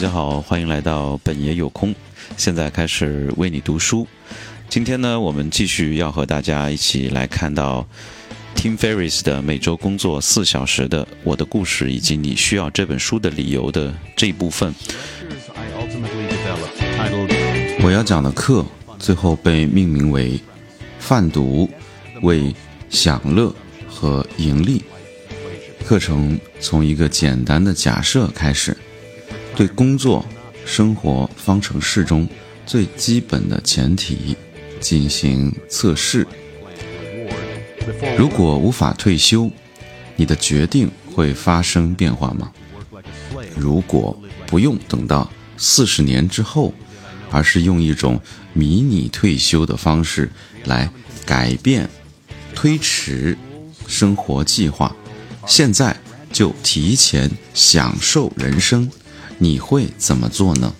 大家好，欢迎来到本爷有空。现在开始为你读书。今天呢，我们继续要和大家一起来看到 Tim Ferriss 的每周工作四小时的我的故事，以及你需要这本书的理由的这一部分。我要讲的课最后被命名为“贩毒为享乐和盈利”。课程从一个简单的假设开始，对工作、生活方程式中最基本的前提进行测试。如果无法退休，你的决定会发生变化吗？如果不用等到四十年之后，而是用一种迷你退休的方式来改变、推迟生活计划。现在就提前享受人生，你会怎么做呢？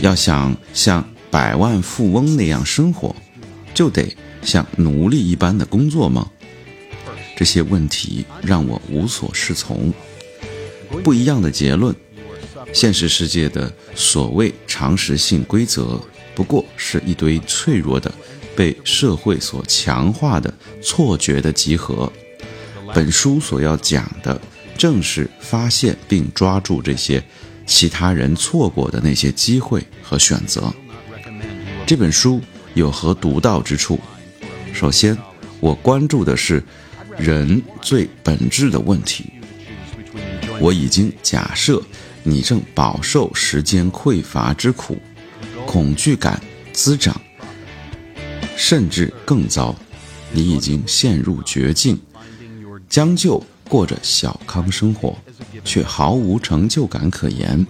要想像百万富翁那样生活，就得像奴隶一般的工作吗？这些问题让我无所适从。不一样的结论：现实世界的所谓常识性规则，不过是一堆脆弱的、被社会所强化的错觉的集合。本书所要讲的，正是发现并抓住这些其他人错过的那些机会和选择。这本书有何独到之处？首先，我关注的是人最本质的问题。我已经假设你正饱受时间匮乏之苦，恐惧感滋长，甚至更糟，你已经陷入绝境。将就过着小康生活，却毫无成就感可言。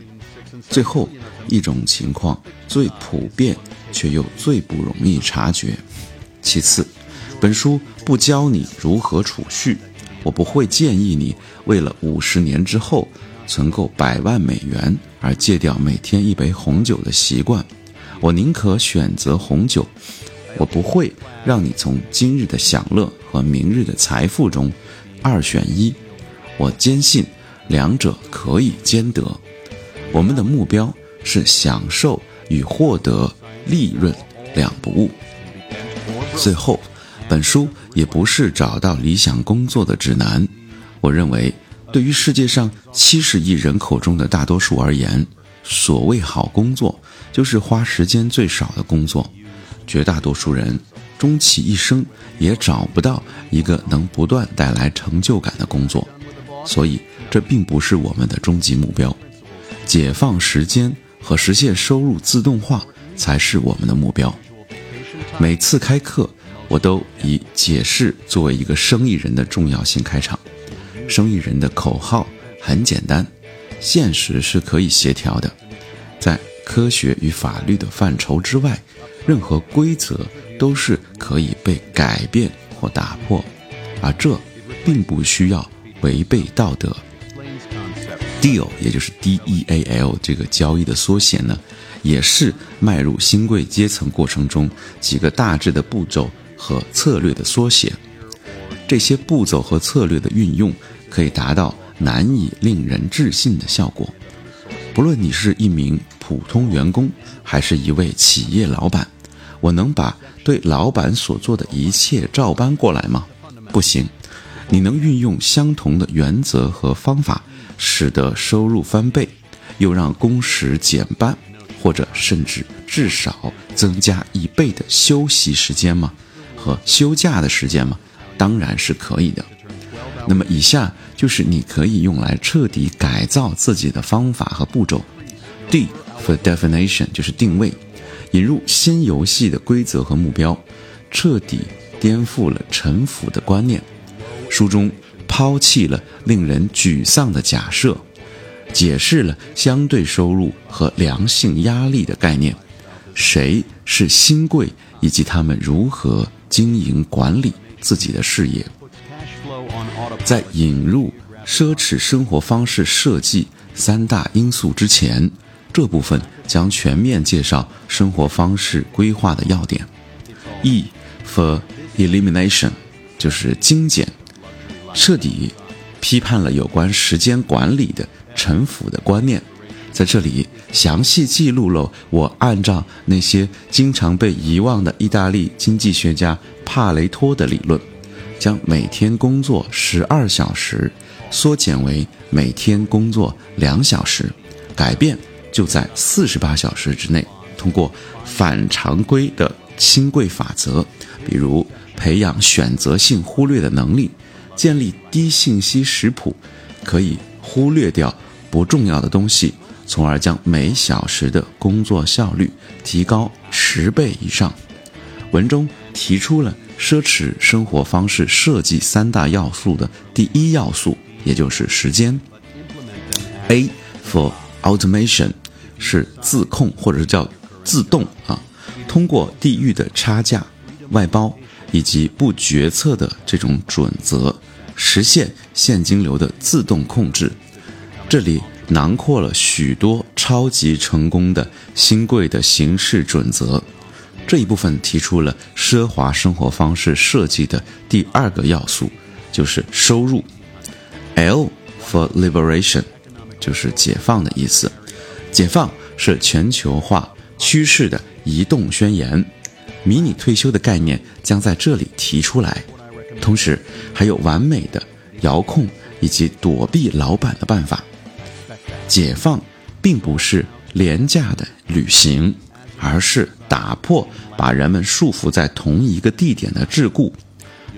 最后一种情况最普遍，却又最不容易察觉。其次，本书不教你如何储蓄，我不会建议你为了五十年之后存够百万美元而戒掉每天一杯红酒的习惯。我宁可选择红酒，我不会让你从今日的享乐和明日的财富中。二选一，我坚信两者可以兼得。我们的目标是享受与获得利润两不误。最后，本书也不是找到理想工作的指南。我认为，对于世界上七十亿人口中的大多数而言，所谓好工作就是花时间最少的工作。绝大多数人。终其一生也找不到一个能不断带来成就感的工作，所以这并不是我们的终极目标。解放时间和实现收入自动化才是我们的目标。每次开课，我都以解释作为一个生意人的重要性开场。生意人的口号很简单：现实是可以协调的，在科学与法律的范畴之外，任何规则。都是可以被改变或打破，而这并不需要违背道德。Deal，也就是 D E A L 这个交易的缩写呢，也是迈入新贵阶层过程中几个大致的步骤和策略的缩写。这些步骤和策略的运用，可以达到难以令人置信的效果。不论你是一名普通员工，还是一位企业老板。我能把对老板所做的一切照搬过来吗？不行。你能运用相同的原则和方法，使得收入翻倍，又让工时减半，或者甚至至少增加一倍的休息时间吗？和休假的时间吗？当然是可以的。那么以下就是你可以用来彻底改造自己的方法和步骤。D for definition 就是定位。引入新游戏的规则和目标，彻底颠覆了臣服的观念。书中抛弃了令人沮丧的假设，解释了相对收入和良性压力的概念，谁是新贵，以及他们如何经营管理自己的事业。在引入奢侈生活方式设计三大因素之前。这部分将全面介绍生活方式规划的要点。E for elimination，就是精简，彻底批判了有关时间管理的陈腐的观念。在这里详细记录了我按照那些经常被遗忘的意大利经济学家帕雷托的理论，将每天工作十二小时缩减为每天工作两小时，改变就在四十八小时之内。通过反常规的新贵法则，比如培养选择性忽略的能力，建立低信息食谱，可以忽略掉不重要的东西，从而将每小时的工作效率提高十倍以上。文中提出了奢侈生活方式设计三大要素的第一要素，也就是时间。A for automation 是自控或者是叫。自动啊，通过地域的差价、外包以及不决策的这种准则，实现现金流的自动控制。这里囊括了许多超级成功的新贵的行事准则。这一部分提出了奢华生活方式设计的第二个要素，就是收入。L for liberation，就是解放的意思。解放是全球化。趋势的移动宣言，迷你退休的概念将在这里提出来，同时还有完美的遥控以及躲避老板的办法。解放并不是廉价的旅行，而是打破把人们束缚在同一个地点的桎梏。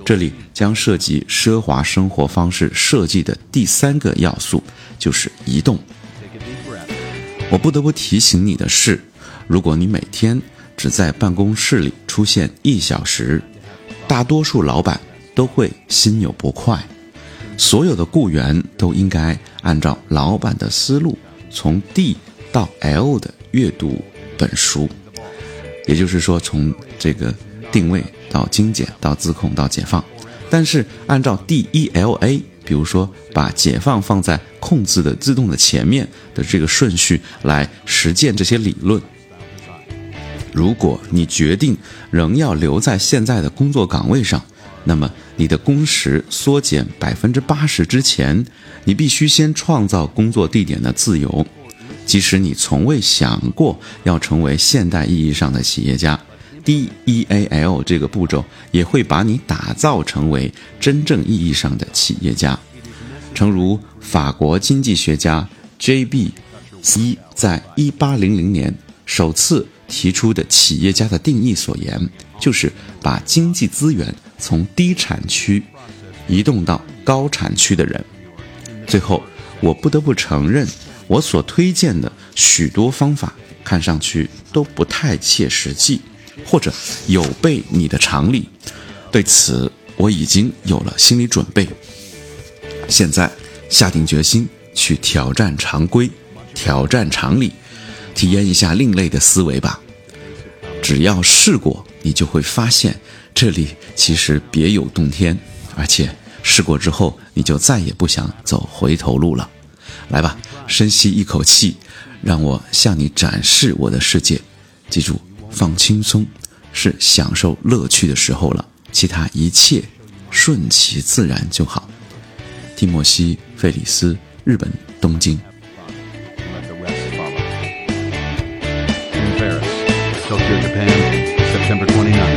这里将涉及奢华生活方式设计的第三个要素，就是移动。我不得不提醒你的是。如果你每天只在办公室里出现一小时，大多数老板都会心有不快。所有的雇员都应该按照老板的思路，从 D 到 L 的阅读本书，也就是说，从这个定位到精简到自控到解放。但是按照 D E L A，比如说把解放放在控制的自动的前面的这个顺序来实践这些理论。如果你决定仍要留在现在的工作岗位上，那么你的工时缩减百分之八十之前，你必须先创造工作地点的自由。即使你从未想过要成为现代意义上的企业家，D E A L 这个步骤也会把你打造成为真正意义上的企业家。诚如法国经济学家 J B 一在一八零零年首次。提出的企业家的定义所言，就是把经济资源从低产区移动到高产区的人。最后，我不得不承认，我所推荐的许多方法看上去都不太切实际，或者有悖你的常理。对此，我已经有了心理准备。现在，下定决心去挑战常规，挑战常理。体验一下另类的思维吧，只要试过，你就会发现这里其实别有洞天，而且试过之后，你就再也不想走回头路了。来吧，深吸一口气，让我向你展示我的世界。记住，放轻松，是享受乐趣的时候了，其他一切顺其自然就好。蒂莫西·费里斯，日本东京。Tokyo, Japan, September 29th.